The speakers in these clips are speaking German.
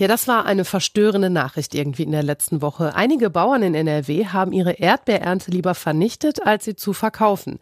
Ja, das war eine verstörende Nachricht irgendwie in der letzten Woche. Einige Bauern in NRW haben ihre Erdbeerernte lieber vernichtet, als sie zu verkaufen.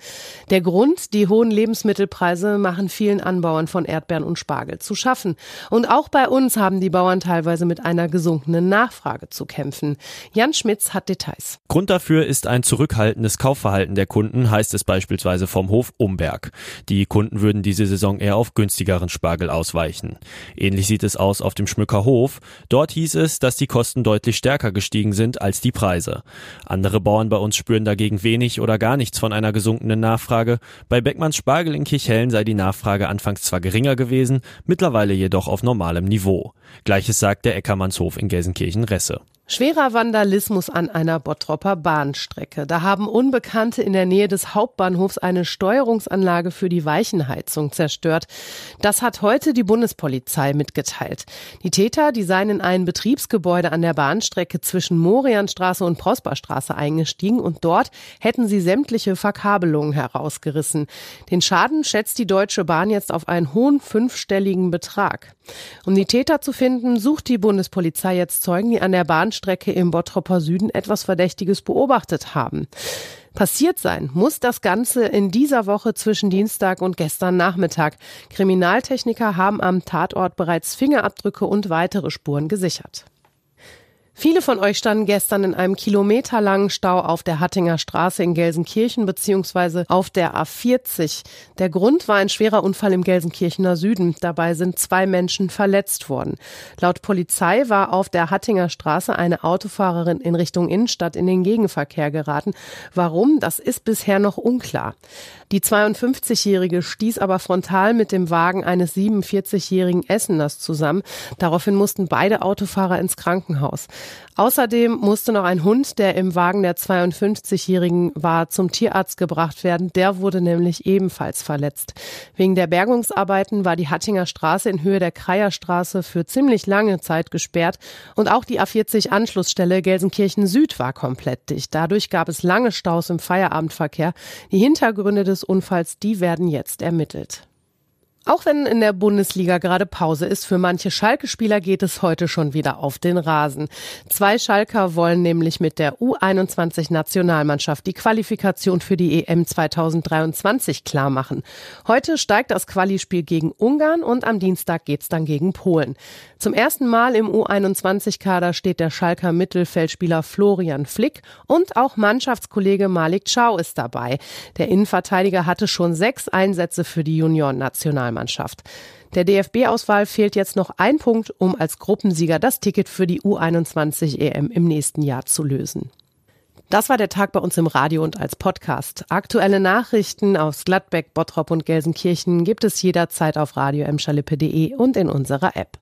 Der Grund, die hohen Lebensmittelpreise machen vielen Anbauern von Erdbeeren und Spargel zu schaffen. Und auch bei uns haben die Bauern teilweise mit einer gesunkenen Nachfrage zu kämpfen. Jan Schmitz hat Details. Grund dafür ist ein zurückhaltendes Kaufverhalten der Kunden, heißt es beispielsweise vom Hof Umberg. Die Kunden würden diese Saison eher auf günstigeren Spargel ausweichen. Ähnlich sieht es aus auf dem Schmücker Hof. Hof. Dort hieß es, dass die Kosten deutlich stärker gestiegen sind als die Preise. Andere Bauern bei uns spüren dagegen wenig oder gar nichts von einer gesunkenen Nachfrage. Bei Beckmanns Spargel in Kirchhellen sei die Nachfrage anfangs zwar geringer gewesen, mittlerweile jedoch auf normalem Niveau. Gleiches sagt der Eckermannshof in Gelsenkirchen-Resse. Schwerer Vandalismus an einer Bottropper Bahnstrecke. Da haben Unbekannte in der Nähe des Hauptbahnhofs eine Steuerungsanlage für die Weichenheizung zerstört. Das hat heute die Bundespolizei mitgeteilt. Die Täter, die seien in ein Betriebsgebäude an der Bahnstrecke zwischen Morianstraße und Prosperstraße eingestiegen und dort hätten sie sämtliche Verkabelungen herausgerissen. Den Schaden schätzt die Deutsche Bahn jetzt auf einen hohen fünfstelligen Betrag. Um die Täter zu finden, sucht die Bundespolizei jetzt Zeugen, die an der Bahnstrecke im Bottropper Süden etwas Verdächtiges beobachtet haben. Passiert sein muss das Ganze in dieser Woche zwischen Dienstag und gestern Nachmittag. Kriminaltechniker haben am Tatort bereits Fingerabdrücke und weitere Spuren gesichert. Viele von euch standen gestern in einem kilometerlangen Stau auf der Hattinger Straße in Gelsenkirchen beziehungsweise auf der A40. Der Grund war ein schwerer Unfall im Gelsenkirchener Süden. Dabei sind zwei Menschen verletzt worden. Laut Polizei war auf der Hattinger Straße eine Autofahrerin in Richtung Innenstadt in den Gegenverkehr geraten. Warum, das ist bisher noch unklar. Die 52-Jährige stieß aber frontal mit dem Wagen eines 47-jährigen Esseners zusammen. Daraufhin mussten beide Autofahrer ins Krankenhaus. Außerdem musste noch ein Hund, der im Wagen der 52-Jährigen war, zum Tierarzt gebracht werden. Der wurde nämlich ebenfalls verletzt. Wegen der Bergungsarbeiten war die Hattinger Straße in Höhe der Kreierstraße für ziemlich lange Zeit gesperrt und auch die A40 Anschlussstelle Gelsenkirchen Süd war komplett dicht. Dadurch gab es lange Staus im Feierabendverkehr. Die Hintergründe des Unfalls, die werden jetzt ermittelt. Auch wenn in der Bundesliga gerade Pause ist, für manche Schalke-Spieler geht es heute schon wieder auf den Rasen. Zwei Schalker wollen nämlich mit der U21-Nationalmannschaft die Qualifikation für die EM 2023 klar machen. Heute steigt das Qualispiel gegen Ungarn und am Dienstag geht's dann gegen Polen. Zum ersten Mal im U21-Kader steht der Schalker Mittelfeldspieler Florian Flick und auch Mannschaftskollege Malik Chow ist dabei. Der Innenverteidiger hatte schon sechs Einsätze für die Junioren-Nationalmannschaft. Nationalmannschaft. Der DFB-Auswahl fehlt jetzt noch ein Punkt, um als Gruppensieger das Ticket für die U21 EM im nächsten Jahr zu lösen. Das war der Tag bei uns im Radio und als Podcast. Aktuelle Nachrichten aus Gladbeck, Bottrop und Gelsenkirchen gibt es jederzeit auf radio und in unserer App.